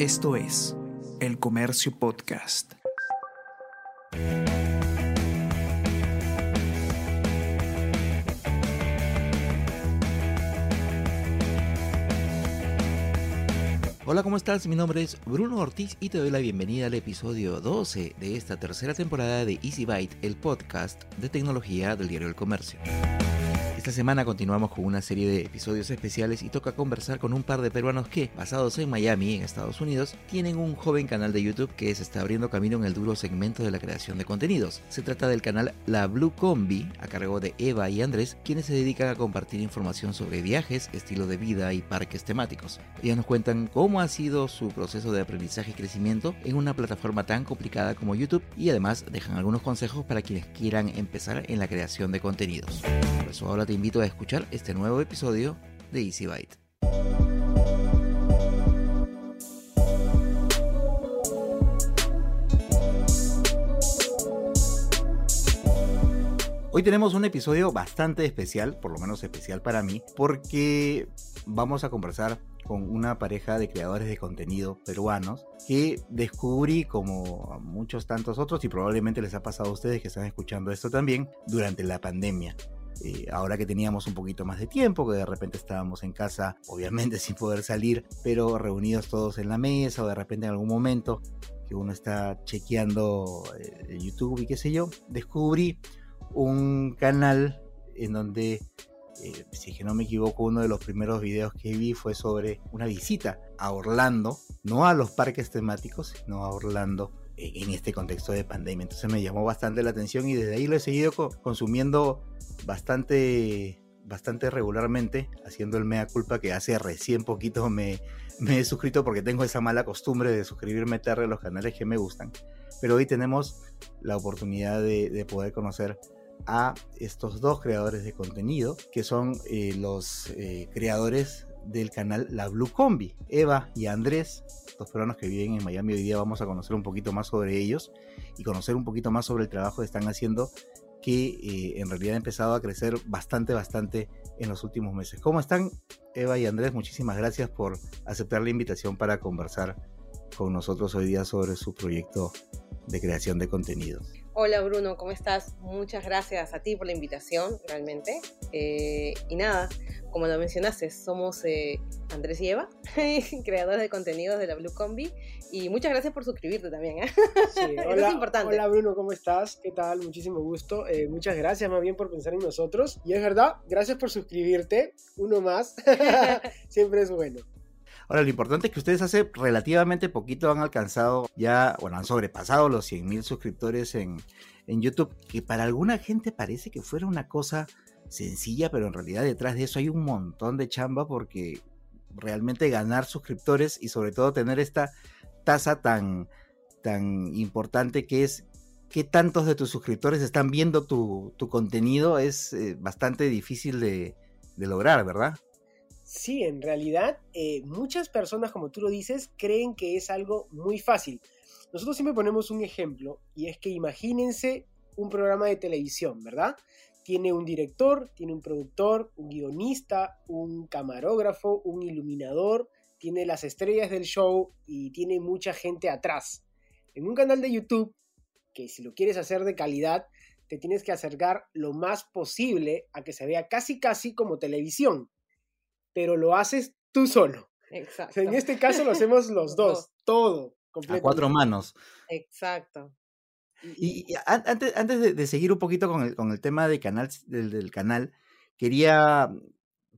Esto es El Comercio Podcast. Hola, ¿cómo estás? Mi nombre es Bruno Ortiz y te doy la bienvenida al episodio 12 de esta tercera temporada de Easy Byte, el podcast de tecnología del diario El Comercio. Esta semana continuamos con una serie de episodios especiales y toca conversar con un par de peruanos que, basados en Miami, en Estados Unidos, tienen un joven canal de YouTube que se está abriendo camino en el duro segmento de la creación de contenidos. Se trata del canal La Blue Combi, a cargo de Eva y Andrés, quienes se dedican a compartir información sobre viajes, estilo de vida y parques temáticos. Ellos nos cuentan cómo ha sido su proceso de aprendizaje y crecimiento en una plataforma tan complicada como YouTube y además dejan algunos consejos para quienes quieran empezar en la creación de contenidos. Por eso ahora te invito a escuchar este nuevo episodio de Easy Byte. Hoy tenemos un episodio bastante especial, por lo menos especial para mí, porque vamos a conversar con una pareja de creadores de contenido peruanos que descubrí como a muchos tantos otros y probablemente les ha pasado a ustedes que están escuchando esto también durante la pandemia. Eh, ahora que teníamos un poquito más de tiempo, que de repente estábamos en casa, obviamente sin poder salir, pero reunidos todos en la mesa o de repente en algún momento que uno está chequeando eh, YouTube y qué sé yo, descubrí un canal en donde, eh, si es que no me equivoco, uno de los primeros videos que vi fue sobre una visita a Orlando, no a los parques temáticos, sino a Orlando en este contexto de pandemia. Entonces me llamó bastante la atención y desde ahí lo he seguido consumiendo bastante, bastante regularmente, haciendo el mea culpa que hace recién poquito me, me he suscrito porque tengo esa mala costumbre de suscribirme tarde a los canales que me gustan. Pero hoy tenemos la oportunidad de, de poder conocer a estos dos creadores de contenido, que son eh, los eh, creadores del canal La Blue Combi. Eva y Andrés, dos peruanos que viven en Miami hoy día, vamos a conocer un poquito más sobre ellos y conocer un poquito más sobre el trabajo que están haciendo que eh, en realidad ha empezado a crecer bastante, bastante en los últimos meses. ¿Cómo están Eva y Andrés? Muchísimas gracias por aceptar la invitación para conversar con nosotros hoy día sobre su proyecto de creación de contenidos. Hola Bruno, ¿cómo estás? Muchas gracias a ti por la invitación, realmente. Eh, y nada, como lo mencionaste, somos eh, Andrés y Eva, creadores de contenidos de la Blue Combi. Y muchas gracias por suscribirte también. ¿eh? Sí, hola, es importante. Hola Bruno, ¿cómo estás? ¿Qué tal? Muchísimo gusto. Eh, muchas gracias más bien por pensar en nosotros. Y es verdad, gracias por suscribirte. Uno más. Siempre es bueno. Ahora, lo importante es que ustedes hace relativamente poquito han alcanzado ya, bueno, han sobrepasado los 100.000 suscriptores en, en YouTube, que para alguna gente parece que fuera una cosa sencilla, pero en realidad detrás de eso hay un montón de chamba porque realmente ganar suscriptores y sobre todo tener esta tasa tan, tan importante que es qué tantos de tus suscriptores están viendo tu, tu contenido es eh, bastante difícil de, de lograr, ¿verdad? Sí, en realidad eh, muchas personas, como tú lo dices, creen que es algo muy fácil. Nosotros siempre ponemos un ejemplo y es que imagínense un programa de televisión, ¿verdad? Tiene un director, tiene un productor, un guionista, un camarógrafo, un iluminador, tiene las estrellas del show y tiene mucha gente atrás. En un canal de YouTube, que si lo quieres hacer de calidad, te tienes que acercar lo más posible a que se vea casi casi como televisión pero lo haces tú solo. Exacto. en este caso lo hacemos los dos, todo. A cuatro manos. Exacto. Y, antes, antes de, seguir un poquito con el, con el tema de canal, del, canal, quería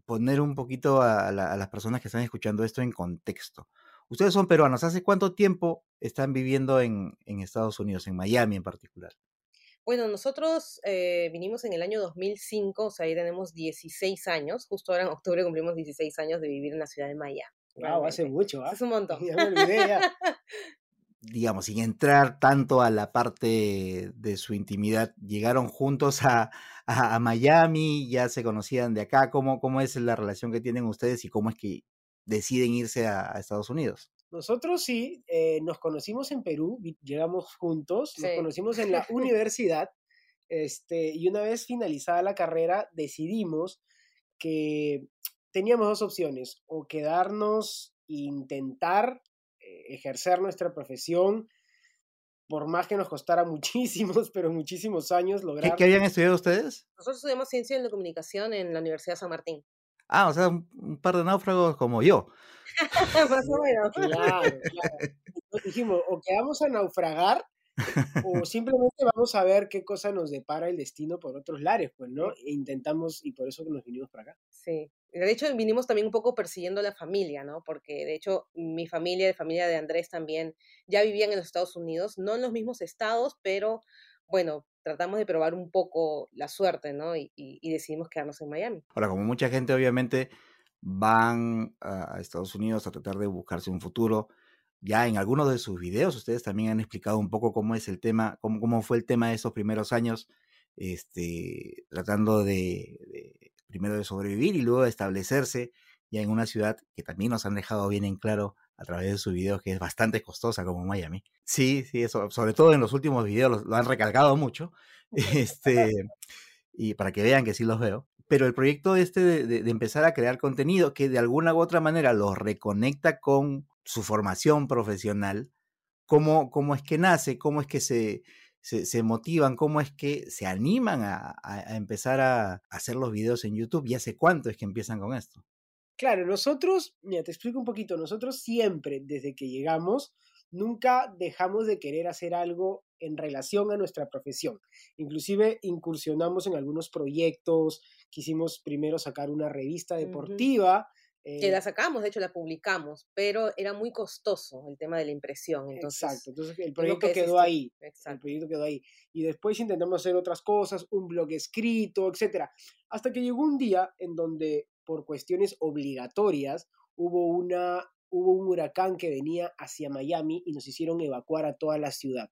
poner un poquito a, las personas que están escuchando esto en contexto. Ustedes son peruanos, ¿hace cuánto tiempo están viviendo en, en Estados Unidos, en Miami en particular? Bueno, nosotros eh, vinimos en el año 2005, o sea, ahí tenemos 16 años. Justo ahora en octubre cumplimos 16 años de vivir en la ciudad de Miami. Wow, hace mucho, ¿ah? Es un montón. Digamos, sin entrar tanto a la parte de su intimidad, llegaron juntos a, a, Miami, ya se conocían de acá. ¿Cómo, ¿Cómo es la relación que tienen ustedes y cómo es que deciden irse a Estados Unidos? Nosotros sí, eh, nos conocimos en Perú, llegamos juntos, nos conocimos en la universidad, este, y una vez finalizada la carrera decidimos que teníamos dos opciones, o quedarnos e intentar eh, ejercer nuestra profesión, por más que nos costara muchísimos, pero muchísimos años lograr... ¿Qué, qué habían estudiado ustedes? Nosotros estudiamos Ciencia de la Comunicación en la Universidad de San Martín. Ah, o sea, un, un par de náufragos como yo. Más o menos. Claro, claro. Entonces dijimos, o quedamos a naufragar o simplemente vamos a ver qué cosa nos depara el destino por otros lares, pues, ¿no? E intentamos, y por eso que nos vinimos para acá. Sí. De hecho, vinimos también un poco persiguiendo a la familia, ¿no? Porque de hecho, mi familia, la familia de Andrés también, ya vivían en los Estados Unidos, no en los mismos estados, pero bueno, tratamos de probar un poco la suerte, ¿no? Y, y- y decidimos quedarnos en Miami. Ahora, como mucha gente obviamente van a Estados Unidos a tratar de buscarse un futuro, ya en algunos de sus videos ustedes también han explicado un poco cómo es el tema, cómo, cómo fue el tema de esos primeros años, este, tratando de, de primero de sobrevivir y luego de establecerse ya en una ciudad que también nos han dejado bien en claro a través de sus videos que es bastante costosa como Miami. Sí, sí, eso, sobre todo en los últimos videos lo, han recalcado mucho. Este, y para que vean que sí los veo. Pero el proyecto este de, empezar a crear contenido que de alguna u otra manera los reconecta con su formación profesional, cómo, cómo es que nace, cómo es que se, se, motivan, cómo es que se animan a- a empezar a hacer los videos en YouTube y hace cuánto es que empiezan con esto. Claro, nosotros, mira, te explico un poquito, nosotros siempre, desde que llegamos, nunca dejamos de querer hacer algo en relación a nuestra profesión. Inclusive incursionamos en algunos proyectos, quisimos primero sacar una revista deportiva. Que eh, la sacamos, de hecho la publicamos, pero era muy costoso el tema de la impresión. Entonces, Exacto, entonces el proyecto que quedó ahí. El Exacto. proyecto quedó ahí. Y después intentamos hacer otras cosas, un blog escrito, etcétera. Hasta que llegó un día en donde, por cuestiones obligatorias, hubo, una, hubo un huracán que venía hacia Miami y nos hicieron evacuar a toda la ciudad.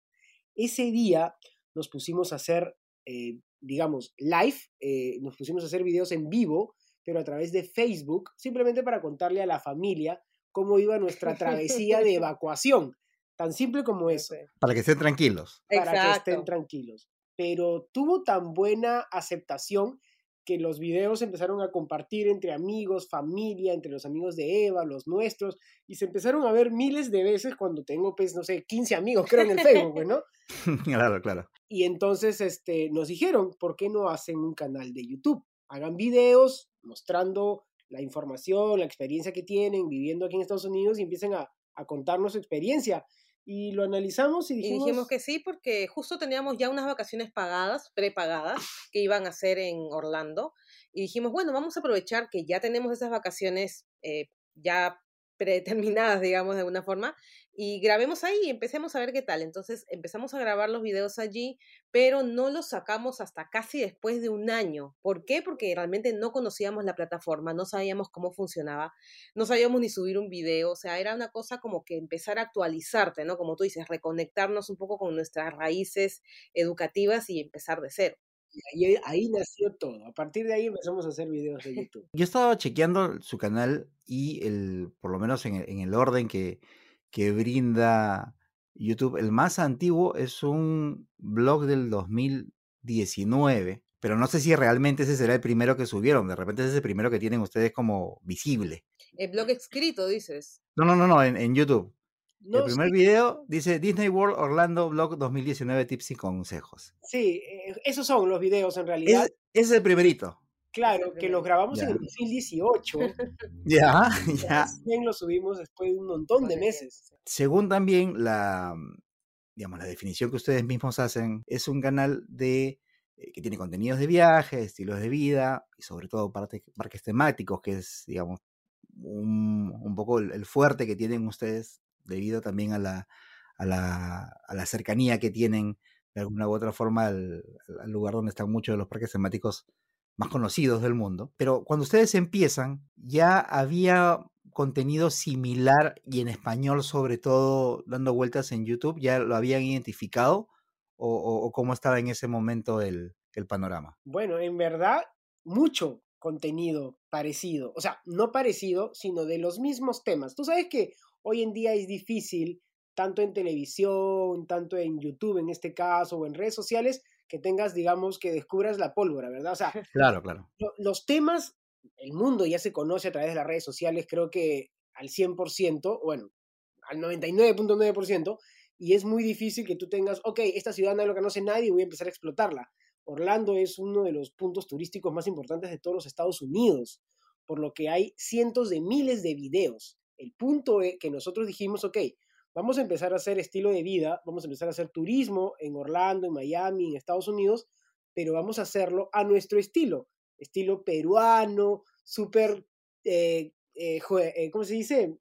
Ese día nos pusimos a hacer, eh, digamos, live, eh, nos pusimos a hacer videos en vivo, pero a través de Facebook, simplemente para contarle a la familia cómo iba nuestra travesía de evacuación. Tan simple como eso. Para que estén tranquilos. para que estén tranquilos. Pero tuvo tan buena aceptación que los videos empezaron a compartir entre amigos, familia, entre los amigos de Eva, los nuestros, y se empezaron a ver miles de veces cuando tengo, pues, no sé, 15 amigos, creo, en el Facebook, pues, ¿no? claro, claro. Y entonces este, nos dijeron, ¿por qué no hacen un canal de YouTube? Hagan videos mostrando la información, la experiencia que tienen viviendo aquí en Estados Unidos y empiecen a, a contarnos su experiencia. Y lo analizamos y Y dijimos, dijimos que sí porque justo teníamos ya unas vacaciones pagadas, prepagadas, que iban a ser en Orlando. Y dijimos, bueno, vamos a aprovechar que ya tenemos esas vacaciones eh, ya predeterminadas, digamos, de alguna forma, y grabemos ahí y empecemos a ver qué tal. Entonces empezamos a grabar los videos allí, pero no los sacamos hasta casi después de un año. ¿Por qué? Porque realmente no conocíamos la plataforma, no sabíamos cómo funcionaba, no sabíamos ni subir un video, o sea, era una cosa como que empezar a actualizarte, ¿no? Como tú dices, reconectarnos un poco con nuestras raíces educativas y empezar de cero. Y ahí, ahí nació todo. A partir de ahí empezamos a hacer videos de YouTube. Yo estaba chequeando su canal y el, por lo menos en el, en el orden que, que brinda YouTube, el más antiguo es un blog del 2019, pero no sé si realmente ese será el primero que subieron, de repente ese es el primero que tienen ustedes como visible. El blog escrito, dices. No, no, no, no, en, en YouTube. No, el primer sí, video dice Disney World Orlando Blog 2019 tips y consejos. sí, eh, esos son los videos en realidad. Ese, ese es el primerito. claro, que los grabamos en el 2018. Ya, ya. recién los subimos después de un montón de meses. Según también la, digamos, la definición que ustedes mismos hacen, es un canal de, eh, que tiene contenidos de viaje, estilos de vida y sobre todo parques temáticos, que es, digamos, un, un poco el, el fuerte que tienen ustedes debido también a la, a la, a la cercanía que tienen de alguna u otra forma al, lugar donde están muchos de los parques temáticos más conocidos del mundo. Pero cuando ustedes empiezan, ya había contenido similar y en español sobre todo dando vueltas en YouTube, ¿ya lo habían identificado o, o- o cómo estaba en ese momento el, el panorama? Bueno, en verdad, mucho contenido parecido. O sea, no parecido, sino de los mismos temas. Tú sabes que hoy en día es difícil, tanto en televisión, tanto en YouTube en este caso, o en redes sociales, que tengas, digamos, que descubras la pólvora, ¿verdad? O sea, Claro, claro. lo- los temas, el mundo ya se conoce a través de las redes sociales, creo que al 100%, bueno, al 99.9%, y es muy difícil que tú tengas, ok, esta ciudad no lo conoce nadie y voy a empezar a explotarla. Orlando es uno de los puntos turísticos más importantes de todos los Estados Unidos, por lo que hay cientos de miles de videos. El punto es que nosotros dijimos, ok, vamos a empezar a hacer estilo de vida, vamos a empezar a hacer turismo en Orlando, en Miami, en Estados Unidos, pero vamos a hacerlo a nuestro estilo, estilo peruano, súper, eh, eh, eh, ¿cómo se dice?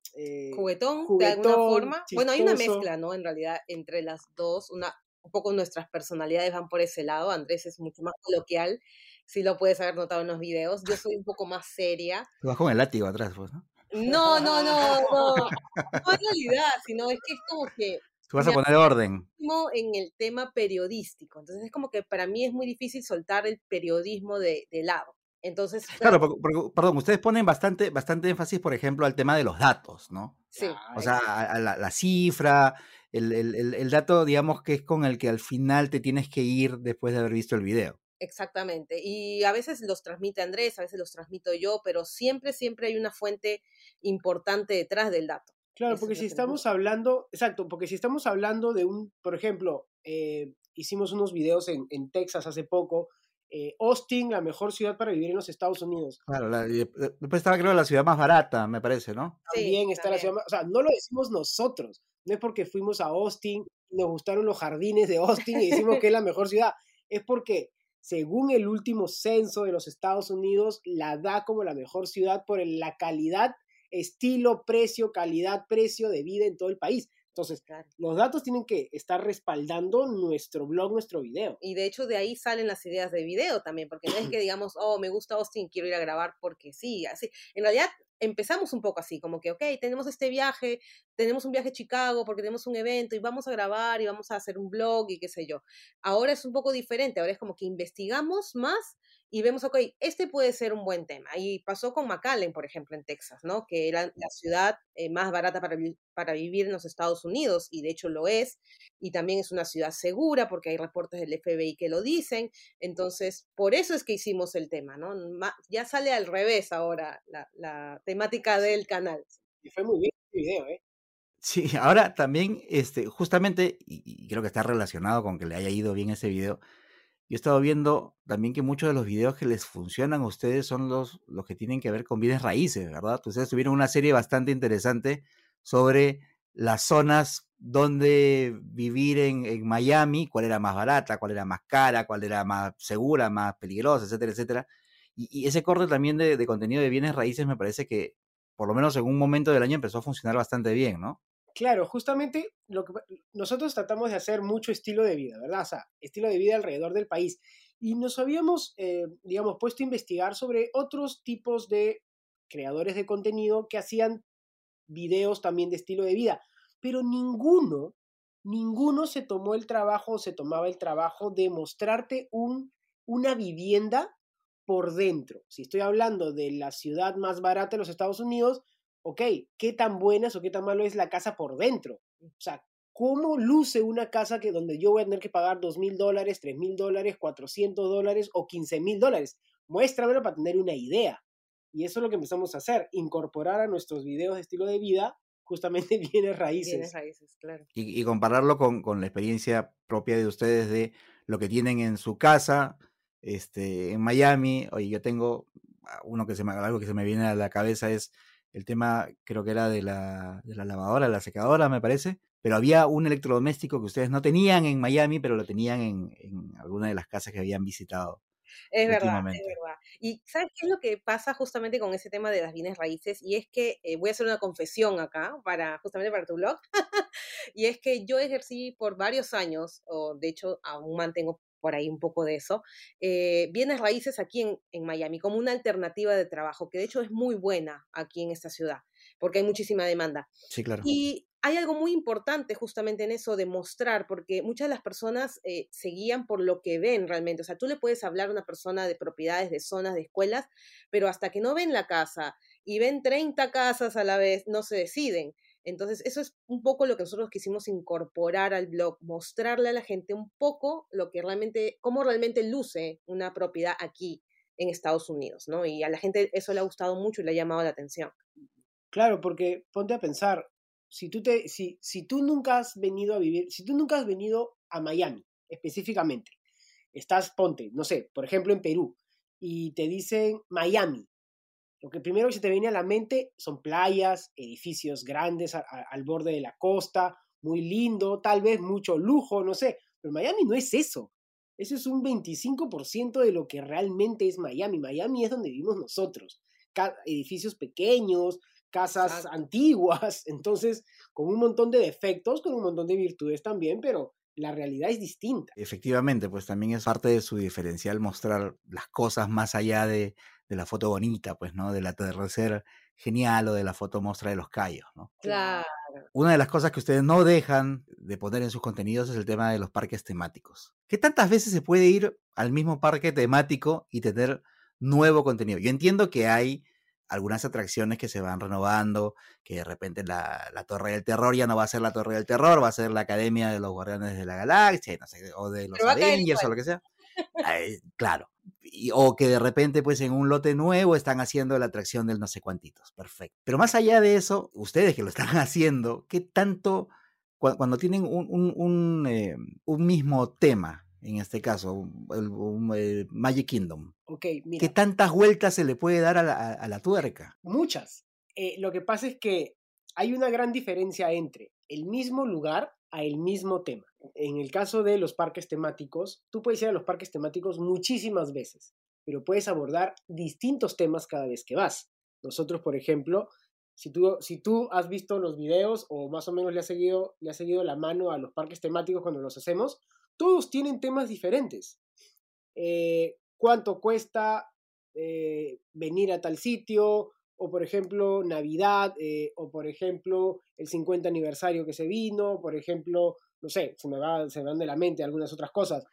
juguetón, de alguna forma. Bueno, hay una mezcla, ¿no? En realidad, entre las dos, una, un poco nuestras personalidades van por ese lado. Andrés es mucho más coloquial, si lo puedes haber notado en los videos. Yo soy un poco más seria. Vas con el látigo atrás, pues, ¿no? No, no, no, no. No en realidad, sino es que es como que Tú vas a poner orden. En el tema periodístico. Entonces es como que para mí es muy difícil soltar el periodismo de, lado. Entonces, claro, perdón, ustedes ponen bastante, bastante énfasis, por ejemplo, al tema de los datos, ¿no? Sí. O sea, a, la, cifra, el, el, el, dato, digamos, que es con el que al final te tienes que ir después de haber visto el video. Exactamente. Y a veces los transmite Andrés, a veces los transmito yo, pero siempre, siempre hay una fuente importante detrás del dato. Claro, porque si estamos hablando, exacto, porque si estamos hablando de un, por ejemplo, eh, hicimos unos videos en, en Texas hace poco, eh, Austin, la mejor ciudad para vivir en los Estados Unidos. Claro, después estaba creo la ciudad más barata, me parece, ¿no? También está la ciudad más, o sea, no lo decimos nosotros, no es porque fuimos a Austin, nos gustaron los jardines de Austin y decimos que es la mejor ciudad, es porque según el último censo de los Estados Unidos, la da como la mejor ciudad por la calidad estilo, precio, calidad, precio de vida en todo el país. Entonces, los datos tienen que estar respaldando nuestro blog, nuestro video. Y de hecho de ahí salen las ideas de video también, porque no es que digamos, oh, me gusta Austin, quiero ir a grabar porque sí, así. En realidad empezamos un poco así, como que, ok, tenemos este viaje, tenemos un viaje a Chicago porque tenemos un evento y vamos a grabar y vamos a hacer un blog y qué sé yo. Ahora es un poco diferente, ahora es como que investigamos más y vemos, ok, este puede ser un buen tema. Y pasó con McAllen, por ejemplo, en Texas, ¿no? Que era la ciudad eh, más barata para, para vivir en los Estados Unidos, y de hecho lo es, y también es una ciudad segura porque hay reportes del FBI que lo dicen. Entonces, por eso es que hicimos el tema, ¿no? Ya sale al revés ahora la, temática del canal. Y fue muy bien el video, ¿eh? Sí, ahora también, este, justamente, y creo que está relacionado con que le haya ido bien ese video, yo he estado viendo también que muchos de los videos que les funcionan a ustedes son los, los que tienen que ver con bienes raíces, ¿verdad? Ustedes tuvieron una serie bastante interesante sobre las zonas donde vivir en, en, Miami, cuál era más barata, cuál era más cara, cuál era más segura, más peligrosa, etcétera, etcétera. Y, ese corte también de, de, contenido de bienes raíces me parece que, por lo menos en un momento del año, empezó a funcionar bastante bien, ¿no? Claro, justamente lo que nosotros tratamos de hacer mucho estilo de vida, ¿verdad? O sea, estilo de vida alrededor del país. Y nos habíamos, eh, digamos, puesto a investigar sobre otros tipos de creadores de contenido que hacían videos también de estilo de vida, pero ninguno, ninguno se tomó el trabajo o se tomaba el trabajo de mostrarte un, una vivienda por dentro. Si estoy hablando de la ciudad más barata de los Estados Unidos, ok, ¿qué tan buena o qué tan malo es la casa por dentro? O sea, ¿cómo luce una casa que donde yo voy a tener que pagar dos mil dólares, tres mil dólares, cuatrocientos dólares o quince mil dólares? Muéstramelo para tener una idea. Y eso es lo que empezamos a hacer, incorporar a nuestros videos de estilo de vida justamente bienes raíces. Bienes raíces, claro. Y, compararlo con, con, la experiencia propia de ustedes de lo que tienen en su casa, este, en Miami. Oye, yo tengo ah, uno que se me, algo que se me viene a la cabeza es el tema creo que era de la, de la lavadora, la secadora, me parece, pero había un electrodoméstico que ustedes no tenían en Miami, pero lo tenían en, en alguna de las casas que habían visitado. Es verdad, es verdad. Y ¿sabes qué es lo que pasa justamente con ese tema de las bienes raíces? Y es que eh, voy a hacer una confesión acá, para justamente para tu blog, y es que yo ejercí por varios años, o de hecho aún mantengo por ahí un poco de eso, eh, bienes raíces aquí en, en, Miami como una alternativa de trabajo, que de hecho es muy buena aquí en esta ciudad, porque hay muchísima demanda. Sí, claro. Y hay algo muy importante justamente en eso de mostrar, porque muchas de las personas eh, se guían por lo que ven realmente. O sea, tú le puedes hablar a una persona de propiedades, de zonas, de escuelas, pero hasta que no ven la casa y ven 30 casas a la vez, no se deciden. Entonces, eso es un poco lo que nosotros quisimos incorporar al blog, mostrarle a la gente un poco lo que realmente, cómo realmente luce una propiedad aquí en Estados Unidos, ¿no? Y a la gente eso le ha gustado mucho y le ha llamado la atención. Claro, porque ponte a pensar, si tú, te, si, si tú nunca has venido a vivir, si tú nunca has venido a Miami específicamente, estás, ponte, no sé, por ejemplo en Perú, y te dicen Miami, lo que primero que se te viene a la mente son playas, edificios grandes al borde de la costa, muy lindo, tal vez mucho lujo, no sé, pero Miami no es eso. Eso es un 25% de lo que realmente es Miami. Miami es donde vivimos nosotros. edificios pequeños, casas antiguas, entonces con un montón de defectos, con un montón de virtudes también, pero la realidad es distinta. Efectivamente, pues también es parte de su diferencial mostrar las cosas más allá de, de la foto bonita, pues, ¿no? Del atardecer genial o de la foto mostra de los callos, ¿no? Claro. Una de las cosas que ustedes no dejan de poner en sus contenidos es el tema de los parques temáticos. ¿Qué tantas veces se puede ir al mismo parque temático y tener nuevo contenido? Yo entiendo que hay algunas atracciones que se van renovando, que de repente la, Torre del Terror ya no va a ser la Torre del Terror, va a ser la Academia de los Guardianes de la Galaxia, no sé, o de los Avengers o lo que sea. Claro. o que de repente, pues en un lote nuevo están haciendo la atracción del no sé cuantitos. Perfecto. Pero más allá de eso, ustedes que lo están haciendo, ¿qué tanto, cuando, tienen un, eh, un mismo tema, en este caso, el, Magic Kingdom. ¿Qué tantas vueltas se le puede dar a la, tuerca? Muchas. Eh, lo que pasa es que hay una gran diferencia entre el mismo lugar a el mismo tema. En el caso de los parques temáticos, tú puedes ir a los parques temáticos muchísimas veces, pero puedes abordar distintos temas cada vez que vas. Nosotros, por ejemplo, si tú, has visto los videos o más o menos le has, seguido, le has seguido la mano a los parques temáticos cuando los hacemos, todos tienen temas diferentes. Eh, ¿Cuánto cuesta eh, venir a tal sitio? O por ejemplo, Navidad, eh, o por ejemplo, el 50 aniversario que se vino, por ejemplo, no sé, se me, va, se me van de la mente algunas otras cosas.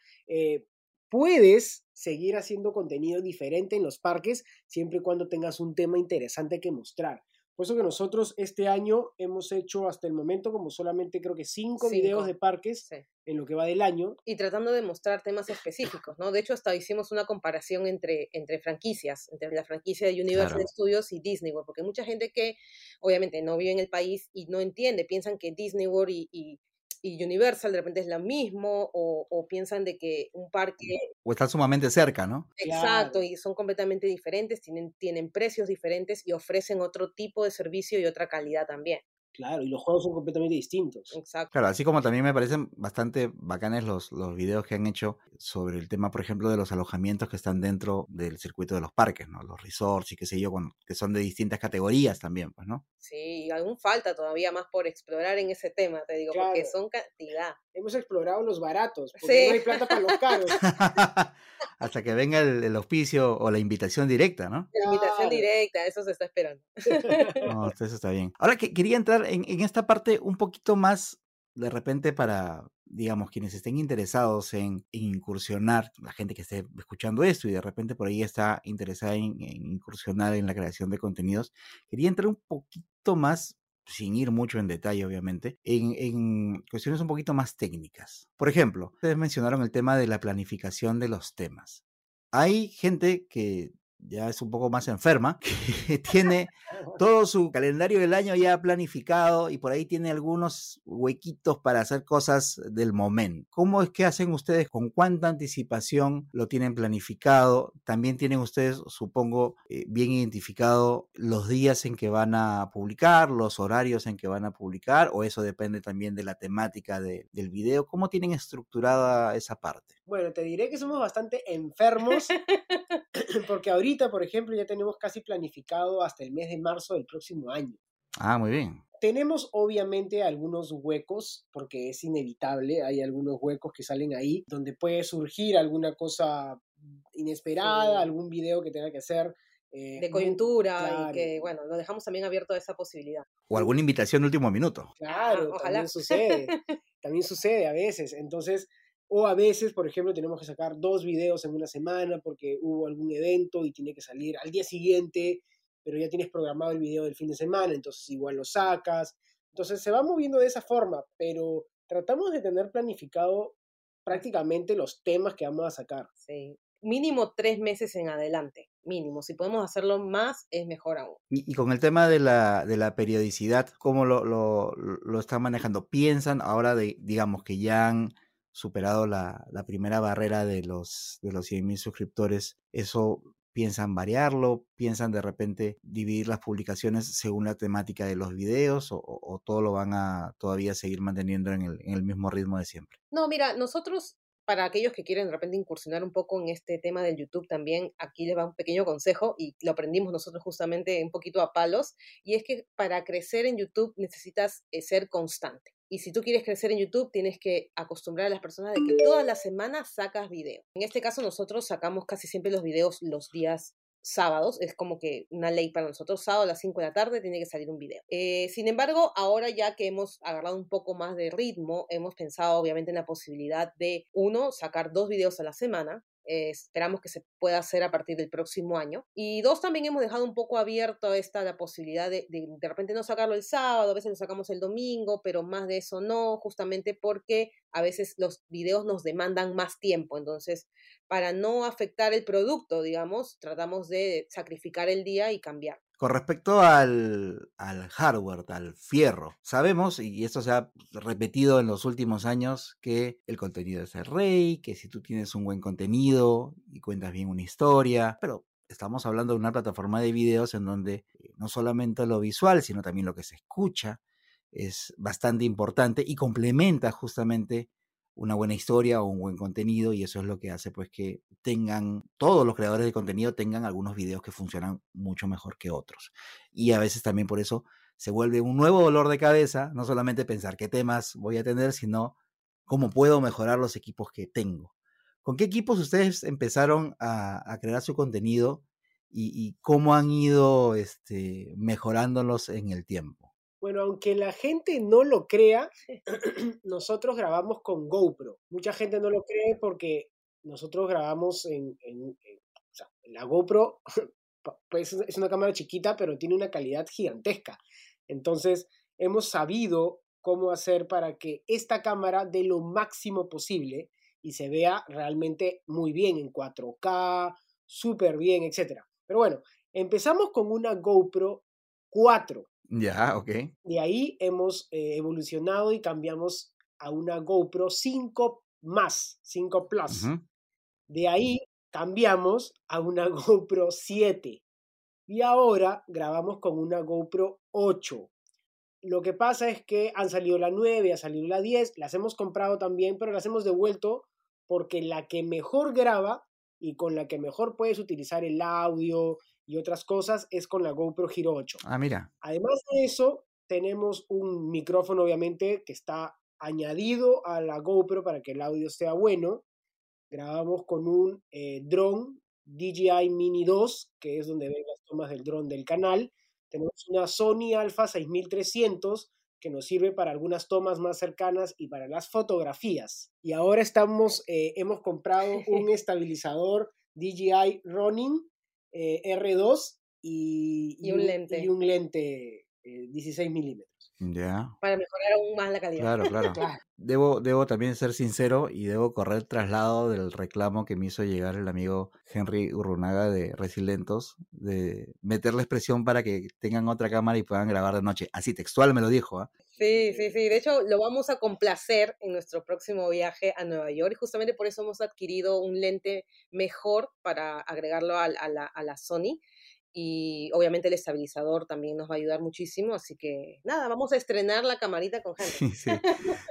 puedes seguir haciendo contenido diferente en los parques siempre y cuando tengas un tema interesante que mostrar. Por eso que nosotros este año hemos hecho hasta el momento como solamente creo que cinco, videos de parques en lo que va del año. Y tratando de mostrar temas específicos, ¿no? De hecho, hasta hicimos una comparación entre, entre franquicias, entre la franquicia de Universal Studios y Disney World, porque mucha gente que obviamente no vive en el país y no entiende, piensan que Disney World y y Universal de repente es lo mismo o, piensan de que un parque... O están sumamente cerca, ¿no? Exacto, y son completamente diferentes, tienen, tienen precios diferentes y ofrecen otro tipo de servicio y otra calidad también. Claro, y los juegos son completamente distintos. Exacto. Claro, así como también me parecen bastante bacanes los, los videos que han hecho sobre el tema, por ejemplo, de los alojamientos que están dentro del circuito de los parques, ¿no? Los resorts y qué sé yo, que son de distintas categorías también, pues, ¿no? Sí, aún falta todavía más por explorar en ese tema, te digo, porque son cantidad. Hemos explorado los baratos, porque no hay plata para los caros. Hasta que venga el, auspicio o la invitación directa, ¿no? La invitación directa, eso se está esperando. no, eso está bien. Ahora que quería entrar en, esta parte un poquito más, de repente, para, digamos, quienes estén interesados en, incursionar, la gente que esté escuchando esto y de repente por ahí está interesada en, incursionar en la creación de contenidos, quería entrar un poquito más sin ir mucho en detalle, obviamente, en, en, cuestiones un poquito más técnicas. Por ejemplo, ustedes mencionaron el tema de la planificación de los temas. Hay gente que ya es un poco más enferma, que tiene todo su calendario del año ya planificado y por ahí tiene algunos huequitos para hacer cosas del momento. ¿Cómo es que hacen ustedes? ¿Con cuánta anticipación lo tienen planificado? También tienen ustedes, supongo, eh, bien identificado los días en que van a publicar, los horarios en que van a publicar, o eso depende también de la temática del video. ¿Cómo tienen estructurada esa parte? Bueno, te diré que somos bastante enfermos porque ahorita, por ejemplo, ya tenemos casi planificado hasta el mes de marzo del próximo año. Ah, muy bien. Tenemos obviamente algunos huecos, porque es inevitable, hay algunos huecos que salen ahí, donde puede surgir alguna cosa inesperada, algún video que tenga que hacer. Eh, de coyuntura y que, bueno, lo dejamos también abierto a esa posibilidad. O alguna invitación de último minuto. Claro, ah, también sucede. también sucede a veces. Entonces, o a veces, por ejemplo, tenemos que sacar dos videos en una semana porque hubo algún evento y tiene que salir al día siguiente, pero ya tienes programado el video del fin de semana, entonces igual lo sacas. Entonces se va moviendo de esa forma, pero tratamos de tener planificado prácticamente los temas que vamos a sacar. Sí, mínimo tres meses en adelante. mínimo. Si podemos hacerlo más, es mejor aún. Y, con el tema de la, de la periodicidad, ¿cómo lo, lo, lo, están manejando? ¿Piensan ahora, de, digamos, que ya han superado la, primera barrera de los, de los 100.000 suscriptores? ¿Eso piensan variarlo? ¿Piensan de repente dividir las publicaciones según la temática de los videos? ¿O, o todo lo van a todavía seguir manteniendo en el, en el mismo ritmo de siempre? No, mira, nosotros para aquellos que quieren de repente incursionar un poco en este tema del YouTube también, aquí les va un pequeño consejo y lo aprendimos nosotros justamente un poquito a palos, y es que para crecer en YouTube necesitas eh, ser constante. Y si tú quieres crecer en YouTube, tienes que acostumbrar a las personas de que todas las semanas sacas video. En este caso, nosotros sacamos casi siempre los videos los días sábados, es como que una ley para nosotros, sábado a las 5 de la tarde tiene que salir un video. Eh, sin embargo, ahora ya que hemos agarrado un poco más de ritmo, hemos pensado obviamente en la posibilidad de, uno, sacar dos videos a la semana, eh, esperamos que se pueda hacer a partir del próximo año. Y dos, también hemos dejado un poco abierto esta la posibilidad de, de, de repente no sacarlo el sábado, a veces lo sacamos el domingo, pero más de eso no, justamente porque a veces los videos nos demandan más tiempo. Entonces, para no afectar el producto, digamos, tratamos de sacrificar el día y cambiar. Con respecto al, al, hardware, al fierro, sabemos, y esto se ha repetido en los últimos años, que el contenido es el rey, que si tú tienes un buen contenido y cuentas bien una historia, pero estamos hablando de una plataforma de videos en donde eh, no solamente lo visual, sino también lo que se escucha es bastante importante y complementa justamente una buena historia o un buen contenido y eso es lo que hace pues que tengan, todos los creadores de contenido tengan algunos videos que funcionan mucho mejor que otros. Y a veces también por eso se vuelve un nuevo dolor de cabeza, no solamente pensar qué temas voy a tener, sino cómo puedo mejorar los equipos que tengo. ¿Con qué equipos ustedes empezaron a, a crear su contenido y, cómo han ido este, mejorándolos en el tiempo? Bueno, aunque la gente no lo crea, nosotros grabamos con GoPro. Mucha gente no lo cree porque nosotros grabamos en, en, en o sea, la GoPro, pues es una cámara chiquita, pero tiene una calidad gigantesca. Entonces, hemos sabido cómo hacer para que esta cámara dé lo máximo posible y se vea realmente muy bien en 4K, súper bien, etc. Pero bueno, empezamos con una GoPro 4 ya, ok. De ahí hemos eh, evolucionado y cambiamos a una GoPro 5 más, 5 Plus. Uh -huh. De ahí cambiamos a una GoPro 7. Y ahora grabamos con una GoPro 8. Lo que pasa es que han salido la 9, ha salido la 10, las hemos comprado también, pero las hemos devuelto porque la que mejor graba y con la que mejor puedes utilizar el audio y otras cosas es con la GoPro Hero 8. Ah, mira. Además de eso, tenemos un micrófono obviamente que está añadido a la GoPro para que el audio sea bueno. Grabamos con un eh, dron DJI Mini 2, que es donde ven las tomas del dron del canal. Tenemos una Sony Alpha 6300 que nos sirve para algunas tomas más cercanas y para las fotografías. Y ahora estamos, eh, hemos comprado un estabilizador DJI Ronin eh, R2 y, y, un lente. Y un lente eh, 16 milímetros. Ya. Para mejorar aún más la calidad. Claro, claro. Claro. Debo, debo también ser sincero y debo correr traslado del reclamo que me hizo llegar el amigo Henry Urrunaga de Resilentos, de meterles presión para que tengan otra cámara y puedan grabar de noche. Así textual me lo dijo. ¿eh? Sí, sí, sí. De hecho, lo vamos a complacer en nuestro próximo viaje a Nueva York y justamente por eso hemos adquirido un lente mejor para agregarlo a, a, la, a la Sony y obviamente el estabilizador también nos va a ayudar muchísimo, así que nada, vamos a estrenar la camarita con Henry. Sí,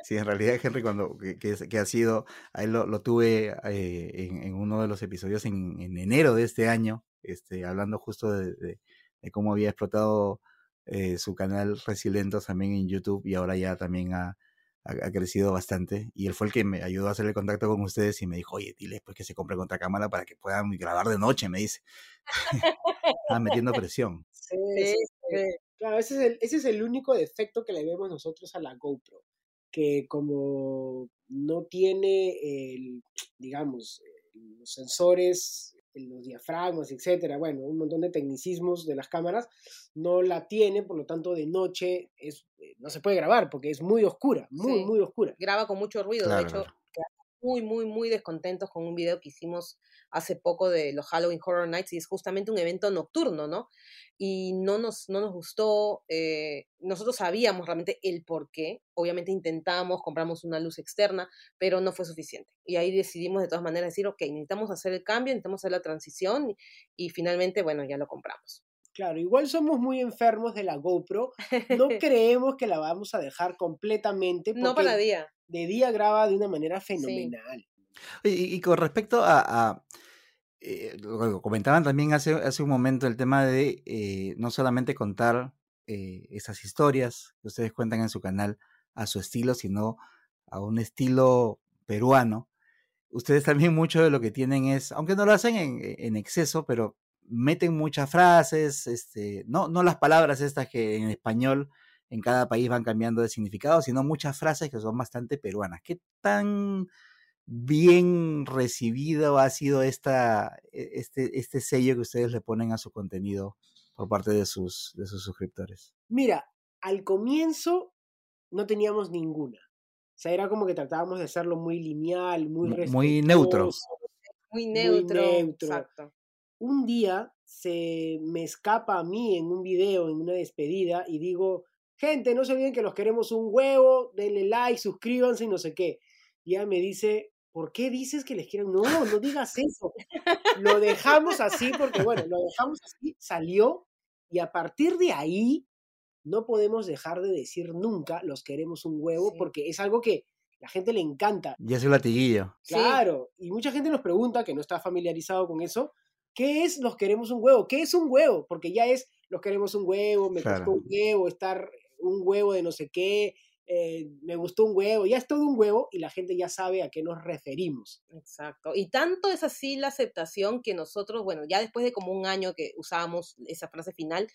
sí en realidad Henry cuando que, que, que, ha sido, a él lo, lo tuve eh, en, en, uno de los episodios en, en, enero de este año, este, hablando justo de, de, de cómo había explotado eh, su canal Resilentos también en YouTube y ahora ya también ha, ha, crecido bastante y él fue el que me ayudó a hacer el contacto con ustedes y me dijo, oye, dile pues que se compre contracámara para que puedan grabar de noche, me dice. ah, metiendo presión. Sí, sí, sí. Claro, ese es, el, ese es el único defecto que le vemos nosotros a la GoPro, que como no tiene, el, digamos, los sensores, los diafragmas, etcétera, bueno, un montón de tecnicismos de las cámaras, no la tiene, por lo tanto de noche es, no se puede grabar porque es muy oscura, muy, sí. muy oscura. Graba con mucho ruido, claro, de hecho, muy, muy, muy descontentos con un video que hicimos hace poco de los Halloween Horror Nights y es justamente un evento nocturno, ¿no? Y no nos, no nos gustó, eh, nosotros sabíamos realmente el por qué, obviamente intentamos, compramos una luz externa, pero no fue suficiente. Y ahí decidimos de todas maneras decir, ok, necesitamos hacer el cambio, necesitamos hacer la transición y, y finalmente, bueno, ya lo compramos. Claro, igual somos muy enfermos de la GoPro. No creemos que la vamos a dejar completamente. no para día. De día graba de una manera fenomenal. Y, y, con respecto a, a eh, comentaban también hace, hace un momento el tema de eh, no solamente contar eh, esas historias que ustedes cuentan en su canal a su estilo, sino a un estilo peruano. Ustedes también mucho de lo que tienen es, aunque no lo hacen en, en exceso, pero meten muchas frases, este, no, no las palabras estas que en español en cada país van cambiando de significado, sino muchas frases que son bastante peruanas. ¿Qué tan bien recibido ha sido esta, e, este, este sello que ustedes le ponen a su contenido por parte de sus, de sus suscriptores? Mira, al comienzo no teníamos ninguna. O sea, era como que tratábamos de hacerlo muy lineal, muy Muy neutro. Muy neutro. Muy neutro. Exacto un día se me escapa a mí en un video, en una despedida, y digo, gente, no se olviden que los queremos un huevo, denle like, suscríbanse y no sé qué. Y ella me dice, ¿por qué dices que les quieren? No, no digas eso. Lo dejamos así porque, bueno, lo dejamos así, salió, y a partir de ahí no podemos dejar de decir nunca los queremos un huevo porque es algo que la gente le encanta. Y es un latiguillo. Claro, y mucha gente nos pregunta que no está familiarizado con eso, ¿Qué es los queremos un huevo? ¿Qué es un huevo? Porque ya es los queremos un huevo, me gustó un huevo, estar un huevo de no sé qué, eh, me gustó un huevo, ya es todo un huevo y la gente ya sabe a qué nos referimos. Exacto. Y tanto es así la aceptación que nosotros, bueno, ya después de como un año que usábamos esa frase final,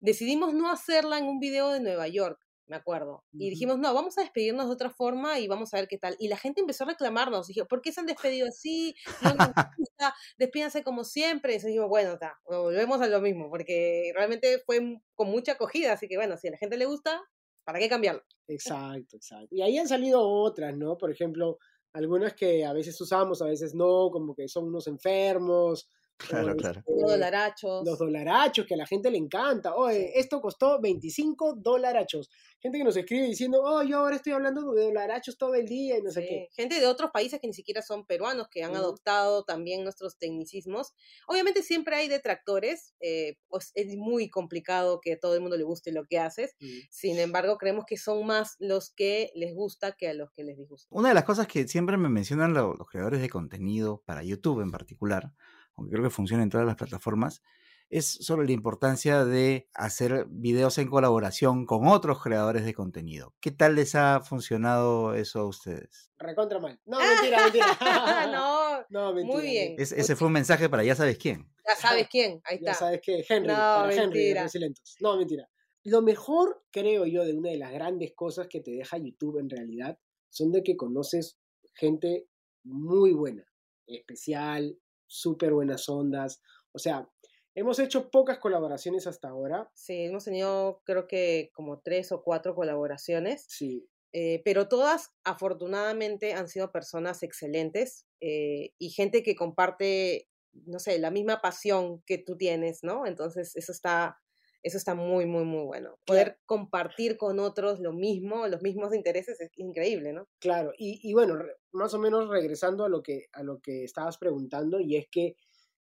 decidimos no hacerla en un video de Nueva York me acuerdo. Y dijimos, no, vamos a despedirnos de otra forma y vamos a ver qué tal. Y la gente empezó a reclamarnos. Dije, ¿por qué se han despedido así? No despídanse como siempre. Y dijimos, bueno, está, volvemos a lo mismo, porque realmente fue con mucha acogida. Así que bueno, si a la gente le gusta, ¿para qué cambiarlo? Exacto, exacto. Y ahí han salido otras, ¿no? Por ejemplo, algunas que a veces usamos, a veces no, como que son unos enfermos, Claro, claro. Los dolarachos. Los dolarachos, que a la gente le encanta. Oye, esto costó 25 dolarachos. Gente que nos escribe diciendo, oh, yo ahora estoy hablando de dolarachos todo el día y no sé qué. Gente de otros países que ni siquiera son peruanos, que han adoptado también nuestros tecnicismos. Obviamente siempre hay detractores, eh, pues es muy complicado que a todo el mundo le guste lo que haces. Sin embargo, creemos que son más los que les gusta que a los que les disgusta. Una de las cosas que siempre me mencionan los creadores de contenido, para YouTube en particular, aunque creo que funciona en todas las plataformas, es sobre la importancia de hacer videos en colaboración con otros creadores de contenido. ¿Qué tal les ha funcionado eso a ustedes? Recontra mal. No, mentira, mentira. no, no mentira. Muy bien. ese fue un mensaje para ya sabes quién. Ya sabes quién, ahí está. Ya sabes quién, Henry. No, para mentira. Henry, No, mentira. Lo mejor, creo yo, de una de las grandes cosas que te deja YouTube en realidad, son de que conoces gente muy buena, especial, súper buenas ondas. O sea, hemos hecho pocas colaboraciones hasta ahora. Sí, hemos tenido creo que como tres o cuatro colaboraciones. Sí. Eh, pero todas afortunadamente han sido personas excelentes eh, y gente que comparte, no sé, la misma pasión que tú tienes, ¿no? Entonces eso está, eso está muy, muy, muy bueno. Poder compartir con otros lo mismo, los mismos intereses, es increíble, ¿no? Claro, y, y bueno, más o menos regresando a lo, que, a lo que estabas preguntando, y es que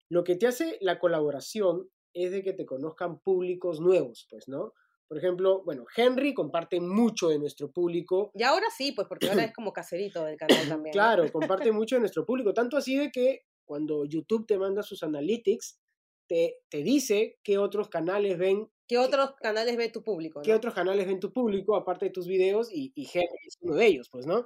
lo que te hace la colaboración es de que te conozcan públicos nuevos, pues, ¿no? Por ejemplo, bueno, Henry comparte mucho de nuestro público. Y ahora sí, pues porque ahora es como caserito del canal también. Claro, comparte mucho de nuestro público, tanto así de que cuando YouTube te manda sus analytics, te, te dice qué otros canales ven. ¿Qué otros canales ve tu público? ¿Qué otros canales ven tu público, aparte de tus videos? Y, y Henry es uno de ellos, pues, ¿no?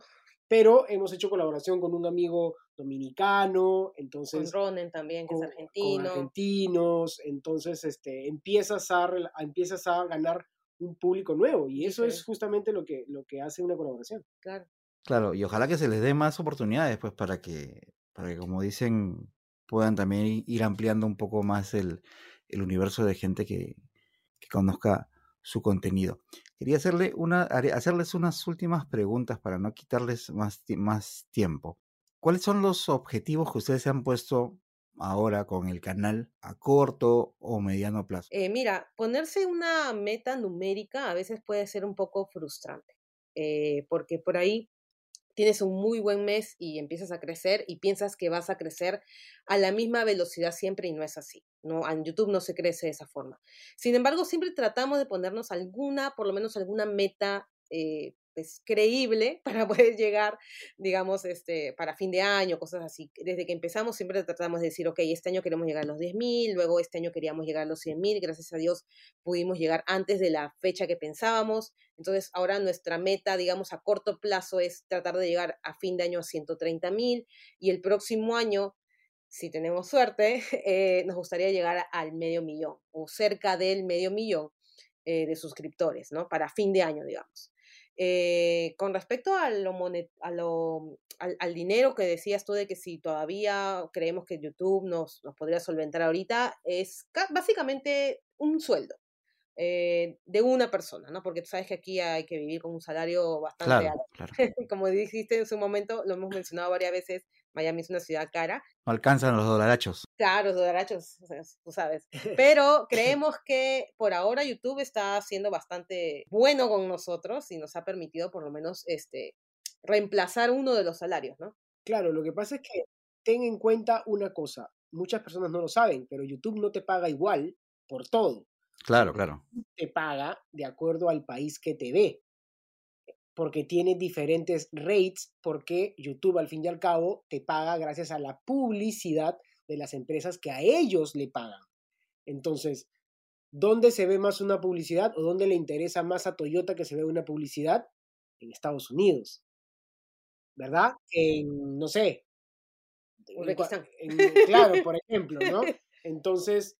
pero hemos hecho colaboración con un amigo dominicano, entonces... Con Ronen también, que es argentino. Con argentinos, entonces este, empiezas, a, empiezas a ganar un público nuevo y eso es justamente lo que, lo que hace una colaboración. Claro. Claro, y ojalá que se les dé más oportunidades, pues, para que, para que como dicen, puedan también ir ampliando un poco más el, el universo de gente que, que conozca su contenido. Quería hacerle una, hacerles unas últimas preguntas para no quitarles más, más tiempo. ¿Cuáles son los objetivos que ustedes se han puesto ahora con el canal a corto o mediano plazo? Eh, mira, ponerse una meta numérica a veces puede ser un poco frustrante, eh, porque por ahí tienes un muy buen mes y empiezas a crecer y piensas que vas a crecer a la misma velocidad siempre y no es así. No, en YouTube no se crece de esa forma. Sin embargo, siempre tratamos de ponernos alguna, por lo menos alguna meta eh, pues, creíble para poder llegar, digamos, este, para fin de año, cosas así. Desde que empezamos siempre tratamos de decir, ok, este año queremos llegar a los 10.000, luego este año queríamos llegar a los 100.000, gracias a Dios pudimos llegar antes de la fecha que pensábamos. Entonces ahora nuestra meta, digamos, a corto plazo es tratar de llegar a fin de año a 130.000 y el próximo año si tenemos suerte, eh, nos gustaría llegar al medio millón o cerca del medio millón eh, de suscriptores, ¿no? Para fin de año, digamos. Eh, con respecto a lo, a lo al, dinero que decías tú de que si todavía creemos que YouTube nos, nos podría solventar ahorita, es básicamente un sueldo. Eh, de una persona, ¿no? Porque tú sabes que aquí hay que vivir con un salario bastante alto. Como dijiste en su momento, lo hemos mencionado varias veces, Miami es una ciudad cara. No alcanzan los dolarachos. Claro, los dolarachos, tú sabes. Pero creemos que por ahora YouTube está siendo bastante bueno con nosotros y nos ha permitido por lo menos este, reemplazar uno de los salarios, ¿no? Claro, lo que pasa es que ten en cuenta una cosa, muchas personas no lo saben, pero YouTube no te paga igual por todo. Claro, claro. Te paga de acuerdo al país que te ve porque tiene diferentes rates, porque YouTube al fin y al cabo te paga gracias a la publicidad de las empresas que a ellos le pagan. Entonces, ¿dónde se ve más una publicidad o dónde le interesa más a Toyota que se vea una publicidad? En Estados Unidos. ¿Verdad? En, no sé. claro, por ejemplo, ¿no? Entonces,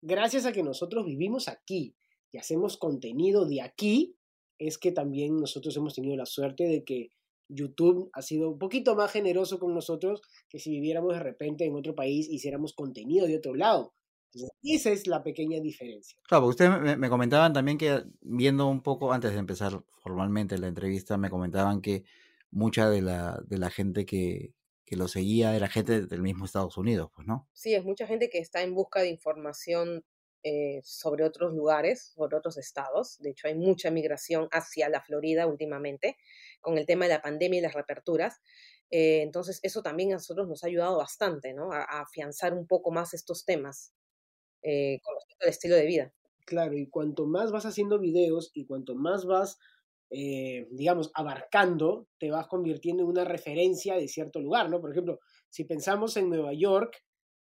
gracias a que nosotros vivimos aquí y hacemos contenido de aquí, es que también nosotros hemos tenido la suerte de que YouTube ha sido un poquito más generoso con nosotros que si viviéramos de repente en otro país y hiciéramos contenido de otro lado. esa es la pequeña diferencia. Claro, porque ustedes me, comentaban también que, viendo un poco antes de empezar formalmente la entrevista, me comentaban que mucha de la, de la gente que, que lo seguía era gente del mismo Estados Unidos, pues, ¿no? Sí, es mucha gente que está en busca de información eh, sobre otros lugares, sobre otros estados. De hecho, hay mucha migración hacia la Florida últimamente con el tema de la pandemia y las reaperturas. Eh, entonces, eso también a nosotros nos ha ayudado bastante, ¿no? A, afianzar un poco más estos temas eh, con respecto al estilo de vida. Claro, y cuanto más vas haciendo videos y cuanto más vas, digamos, abarcando, te vas convirtiendo en una referencia de cierto lugar, ¿no? Por ejemplo, si pensamos en Nueva York,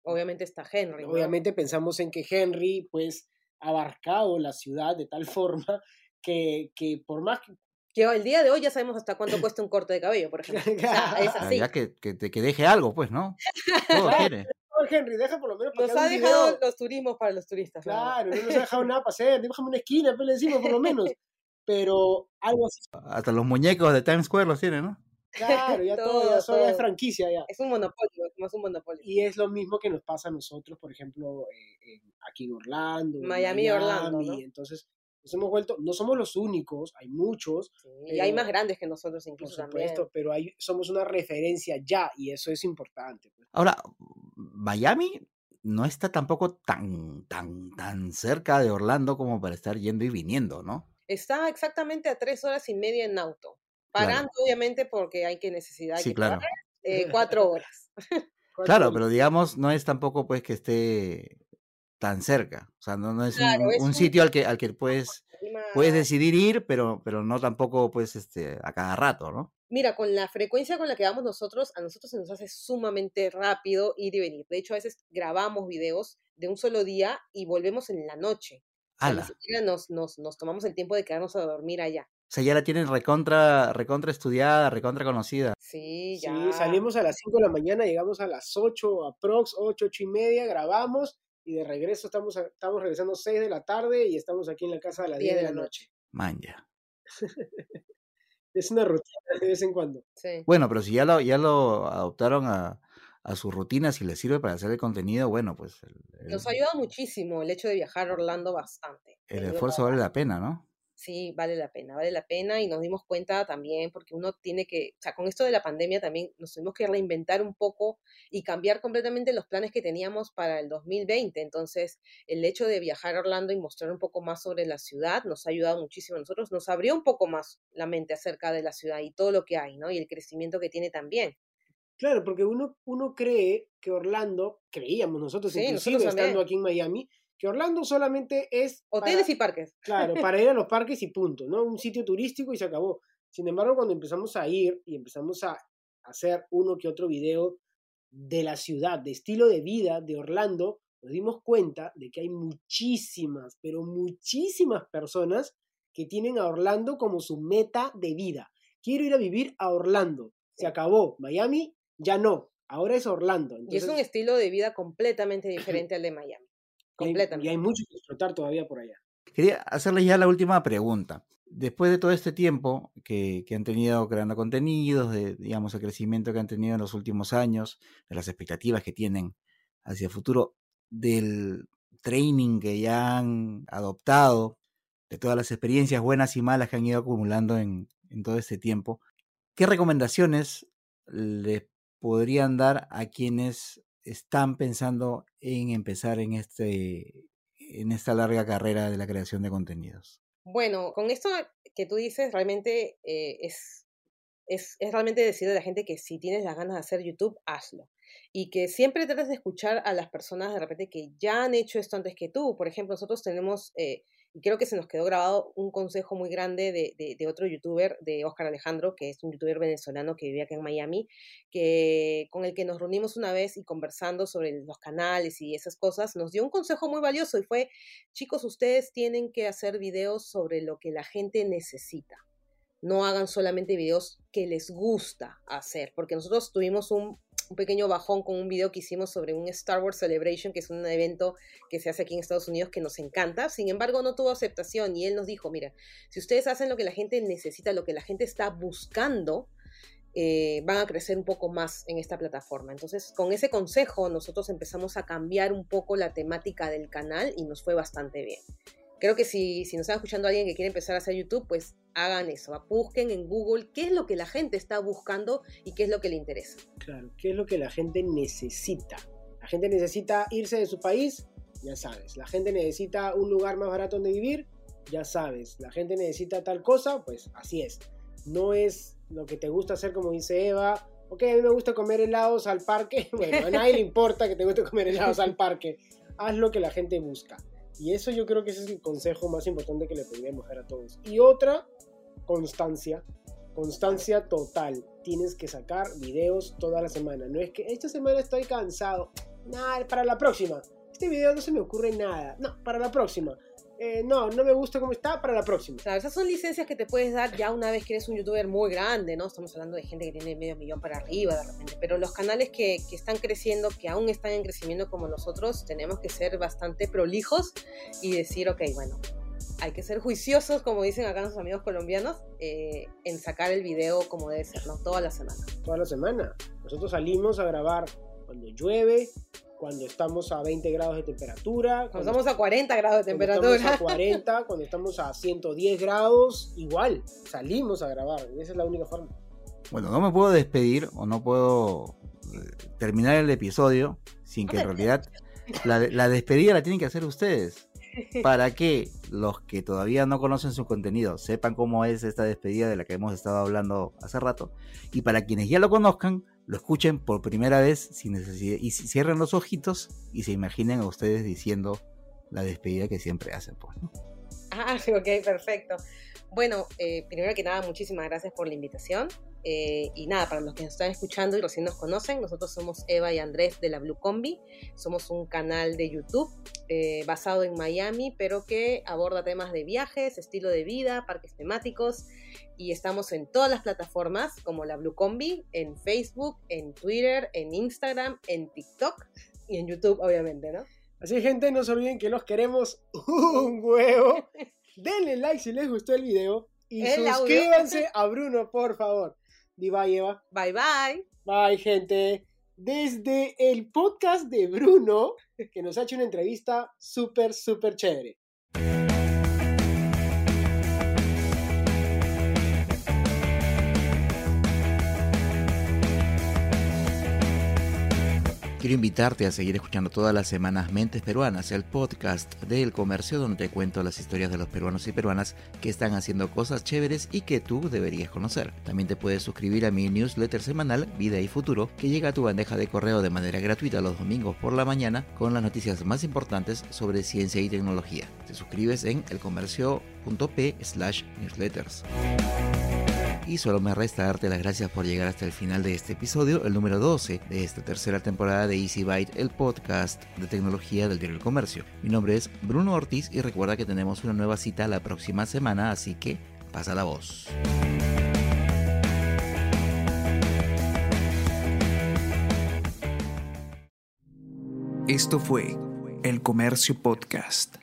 obviamente está Henry. Obviamente pensamos en que Henry, pues, ha abarcado la ciudad de tal forma que, que por más que que el día de hoy ya sabemos hasta cuánto cuesta un corte de cabello, por ejemplo. O sea, es así. Ya que, que, que, deje algo, pues, ¿no? Todo quiere. Henry, deja por lo menos para Nos ha dejado los turismos para los turistas. Claro, no nos ha dejado nada para hacer. Déjame una esquina, pues le decimos por lo menos. Pero algo así. Hasta los muñecos de Times Square los tiene, ¿no? Claro, ya todo, ya es franquicia ya. Es un monopolio, es un monopolio. Y es lo mismo que nos pasa a nosotros, por ejemplo, eh, aquí en Orlando. Miami, y Orlando. ¿no? Entonces, nos hemos vuelto, no somos los únicos, hay muchos. y hay más grandes que nosotros incluso. Por supuesto, pero hay, somos una referencia ya y eso es importante. Pues. Ahora, Miami no está tampoco tan, tan, tan cerca de Orlando como para estar yendo y viniendo, ¿no? Está exactamente a tres horas y media en auto. Parando, obviamente, porque hay que necesidad sí, claro. Eh, cuatro horas. claro, pero digamos, no es tampoco pues que esté tan cerca. O sea, no, es, un, sitio al que, al que puedes, puedes decidir ir, pero, pero no tampoco pues este, a cada rato, ¿no? Mira, con la frecuencia con la que vamos nosotros, a nosotros se nos hace sumamente rápido ir y venir. De hecho, a veces grabamos videos de un solo día y volvemos en la noche. O ni siquiera nos, nos, nos tomamos el tiempo de quedarnos a dormir allá. O sea, ya la tienen recontra, recontra estudiada, recontra conocida. Sí, ya. Sí, salimos a las 5 de la mañana, llegamos a las 8, aprox, 8, 8 y media, grabamos y de regreso estamos, estamos regresando 6 de la tarde y estamos aquí en la casa a las 10 de la noche. Manja. es una rutina de vez en cuando. Sí. Bueno, pero si ya lo, ya lo adoptaron a, a sus rutinas y les sirve para hacer el contenido, bueno, pues... Nos ayuda muchísimo el hecho de viajar a Orlando bastante. El esfuerzo vale la pena, ¿no? Sí vale la pena, vale la pena y nos dimos cuenta también porque uno tiene que, o sea, con esto de la pandemia también nos tuvimos que reinventar un poco y cambiar completamente los planes que teníamos para el 2020. Entonces, el hecho de viajar a Orlando y mostrar un poco más sobre la ciudad nos ha ayudado muchísimo a nosotros, nos abrió un poco más la mente acerca de la ciudad y todo lo que hay, ¿no? Y el crecimiento que tiene también. Claro, porque uno, uno cree que Orlando, creíamos nosotros, inclusive estando aquí en Miami, que Orlando solamente es... Hoteles y parques. Claro, para ir a los parques y punto, ¿no? Un sitio turístico y se acabó. Sin embargo, cuando empezamos a ir y empezamos a hacer uno que otro video de la ciudad, de estilo de vida de Orlando, nos dimos cuenta de que hay muchísimas, pero muchísimas personas que tienen a Orlando como su meta de vida. Quiero ir a vivir a Orlando. Se acabó. Miami, ya no. Ahora es Orlando. y es un estilo de vida completamente diferente al de Miami. Y hay, mucho que explotar todavía por allá. Quería hacerles ya la última pregunta. Después de todo este tiempo que, han tenido creando contenidos, de, digamos, el crecimiento que han tenido en los últimos años, de las expectativas que tienen hacia el futuro, del training que ya han adoptado, de todas las experiencias buenas y malas que han ido acumulando en, en todo este tiempo, ¿qué recomendaciones les podrían dar a quienes están pensando en empezar en, este, en esta larga carrera de la creación de contenidos? Bueno, con esto que tú dices, realmente eh, es, es, es, realmente decirle a la gente que si tienes las ganas de hacer YouTube, hazlo. Y que siempre trates de escuchar a las personas de repente que ya han hecho esto antes que tú. Por ejemplo, nosotros tenemos eh, y creo que se nos quedó grabado un consejo muy grande de, de, otro youtuber, de Oscar Alejandro, que es un youtuber venezolano que vive acá en Miami, que, con el que nos reunimos una vez y conversando sobre los canales y esas cosas, nos dio un consejo muy valioso y fue, chicos, ustedes tienen que hacer videos sobre lo que la gente necesita. No hagan solamente videos que les gusta hacer, porque nosotros tuvimos un un pequeño bajón con un video que hicimos sobre un Star Wars Celebration, que es un evento que se hace aquí en Estados Unidos que nos encanta. Sin embargo, no tuvo aceptación y él nos dijo, mira, si ustedes hacen lo que la gente necesita, lo que la gente está buscando, eh, van a crecer un poco más en esta plataforma. Entonces, con ese consejo, nosotros empezamos a cambiar un poco la temática del canal y nos fue bastante bien creo que si, si nos está escuchando alguien que quiere empezar a hacer YouTube, pues hagan eso, busquen en Google qué es lo que la gente está buscando y qué es lo que le interesa. Claro, qué es lo que la gente necesita. La gente necesita irse de su país, ya sabes. La gente necesita un lugar más barato donde vivir, ya sabes. La gente necesita tal cosa, pues así es. No es lo que te gusta hacer como dice Eva. Ok, a mí me gusta comer helados al parque. Bueno, a nadie le importa que te guste comer helados al parque. Haz lo que la gente busca. Y eso yo creo que ese es el consejo más importante que le podríamos dar a todos. Y otra, constancia. Constancia total. Tienes que sacar videos toda la semana. No es que esta semana estoy cansado. Nada, para la próxima. Este video no se me ocurre nada. No, para la próxima. Eh, no, no me gusta cómo está, para la próxima. Claro, esas son licencias que te puedes dar ya una vez que eres un youtuber muy grande, ¿no? Estamos hablando de gente que tiene medio millón para arriba de repente, pero los canales que, que están creciendo, que aún están en crecimiento como nosotros, tenemos que ser bastante prolijos y decir, ok, bueno, hay que ser juiciosos, como dicen acá nuestros amigos colombianos, eh, en sacar el video como debe ser, ¿no? Toda la semana. Toda la semana. Nosotros salimos a grabar cuando llueve, cuando estamos a 20 grados de temperatura. Cuando, estamos a 40 grados de temperatura. Cuando estamos a 40, cuando estamos a 110 grados, igual, salimos a grabar. Esa es la única forma. Bueno, no me puedo despedir o no puedo eh, terminar el episodio sin que en realidad la, la despedida la tienen que hacer ustedes. Para que los que todavía no conocen su contenido sepan cómo es esta despedida de la que hemos estado hablando hace rato. Y para quienes ya lo conozcan, lo escuchen por primera vez sin necesidad y cierren los ojitos y se imaginen a ustedes diciendo la despedida que siempre hacen. Pues, Ah, ok, perfecto. Bueno, eh, primero que nada, muchísimas gracias por la invitación. Eh, y nada, para los que nos están escuchando y recién nos conocen, nosotros somos Eva y Andrés de la Blue Combi. Somos un canal de YouTube eh, basado en Miami, pero que aborda temas de viajes, estilo de vida, parques temáticos. Y estamos en todas las plataformas como la Blue Combi, en Facebook, en Twitter, en Instagram, en TikTok y en YouTube, obviamente, ¿no? Así, gente, no se olviden que los queremos un huevo. Denle like si les gustó el video y suscríbanse a Bruno, por favor. Di bye, Eva. Bye, bye. Bye, gente. Desde el podcast de Bruno, que nos ha hecho una entrevista súper, súper chévere. Quiero invitarte a seguir escuchando todas las semanas Mentes Peruanas, el podcast del comercio donde te cuento las historias de los peruanos y peruanas que están haciendo cosas chéveres y que tú deberías conocer. También te puedes suscribir a mi newsletter semanal Vida y Futuro que llega a tu bandeja de correo de manera gratuita los domingos por la mañana con las noticias más importantes sobre ciencia y tecnología. Te suscribes en elcomercio.p slash newsletters. Y solo me resta darte las gracias por llegar hasta el final de este episodio, el número 12 de esta tercera temporada de Easy Byte, el podcast de tecnología del diario El Comercio. Mi nombre es Bruno Ortiz y recuerda que tenemos una nueva cita la próxima semana, así que pasa la voz. Esto fue El Comercio Podcast.